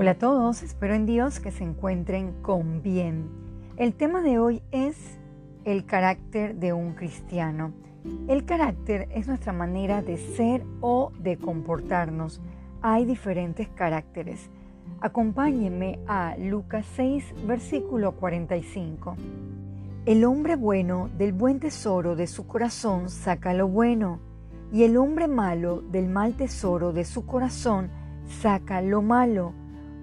Hola a todos, espero en Dios que se encuentren con bien. El tema de hoy es el carácter de un cristiano. El carácter es nuestra manera de ser o de comportarnos. Hay diferentes caracteres. Acompáñenme a Lucas 6, versículo 45. El hombre bueno del buen tesoro de su corazón saca lo bueno, y el hombre malo del mal tesoro de su corazón saca lo malo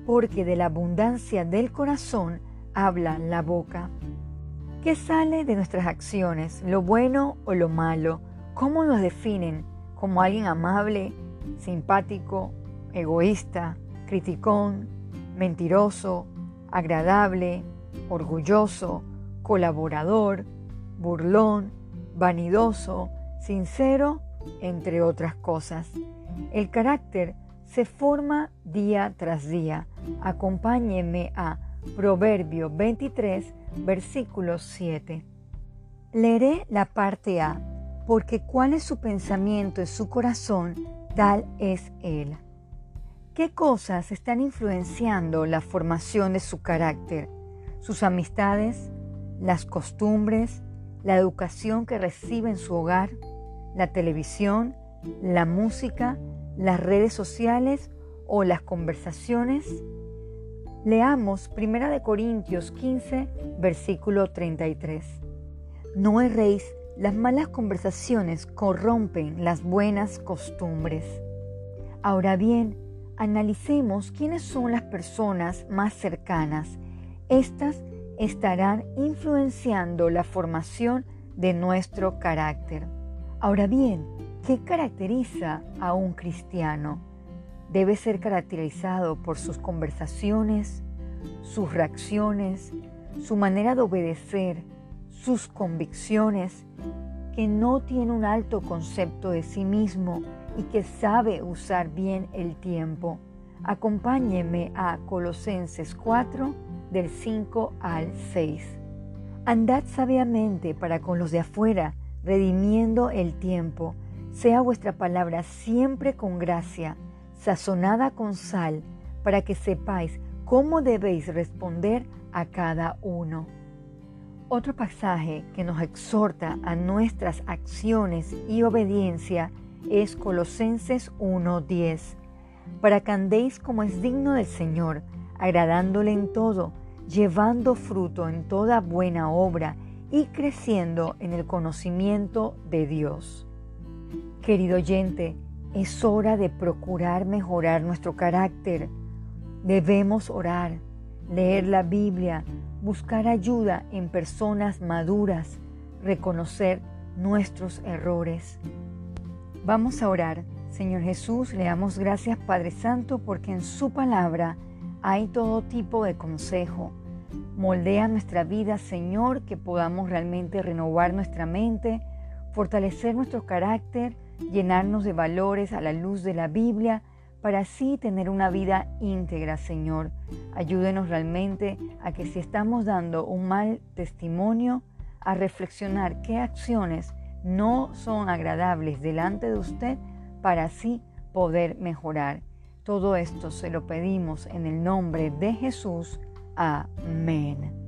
porque de la abundancia del corazón habla la boca. ¿Qué sale de nuestras acciones, lo bueno o lo malo? ¿Cómo nos definen? ¿Como alguien amable, simpático, egoísta, criticón, mentiroso, agradable, orgulloso, colaborador, burlón, vanidoso, sincero, entre otras cosas? El carácter se forma día tras día. Acompáñenme a Proverbio 23, versículo 7. Leeré la parte A, porque cuál es su pensamiento en su corazón, tal es él. ¿Qué cosas están influenciando la formación de su carácter? Sus amistades, las costumbres, la educación que recibe en su hogar, la televisión, la música, las redes sociales o las conversaciones? Leamos 1 de Corintios 15, versículo 33. No erréis, las malas conversaciones corrompen las buenas costumbres. Ahora bien, analicemos quiénes son las personas más cercanas. Estas estarán influenciando la formación de nuestro carácter. Ahora bien, ¿Qué caracteriza a un cristiano? Debe ser caracterizado por sus conversaciones, sus reacciones, su manera de obedecer, sus convicciones, que no tiene un alto concepto de sí mismo y que sabe usar bien el tiempo. Acompáñeme a Colosenses 4 del 5 al 6. Andad sabiamente para con los de afuera, redimiendo el tiempo sea vuestra palabra siempre con gracia, sazonada con sal, para que sepáis cómo debéis responder a cada uno. Otro pasaje que nos exhorta a nuestras acciones y obediencia es Colosenses 1:10, para que andéis como es digno del Señor, agradándole en todo, llevando fruto en toda buena obra y creciendo en el conocimiento de Dios. Querido oyente, es hora de procurar mejorar nuestro carácter. Debemos orar, leer la Biblia, buscar ayuda en personas maduras, reconocer nuestros errores. Vamos a orar. Señor Jesús, le damos gracias Padre Santo porque en su palabra hay todo tipo de consejo. Moldea nuestra vida, Señor, que podamos realmente renovar nuestra mente, fortalecer nuestro carácter, llenarnos de valores a la luz de la Biblia, para así tener una vida íntegra, Señor. Ayúdenos realmente a que si estamos dando un mal testimonio, a reflexionar qué acciones no son agradables delante de usted para así poder mejorar. Todo esto se lo pedimos en el nombre de Jesús. Amén.